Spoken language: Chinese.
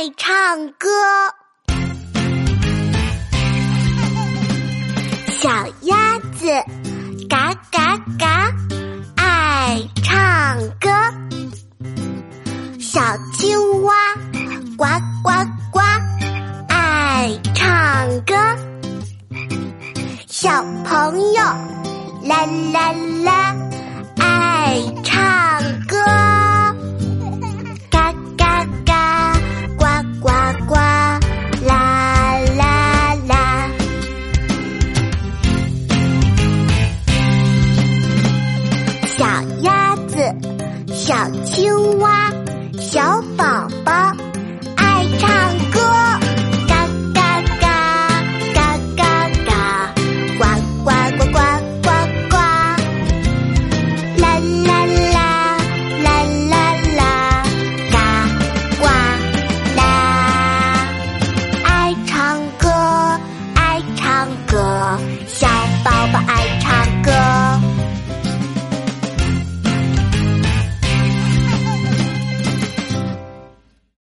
爱唱歌。小鸭子嘎嘎嘎，爱唱歌。小青蛙呱呱呱，爱唱歌。小朋友啦啦啦，小鸭子，小青蛙，小宝宝，爱唱歌。嘎嘎嘎，嘎嘎嘎，呱呱呱呱呱呱。啦啦啦，啦啦啦，嘎呱啦。爱唱歌，爱唱歌，小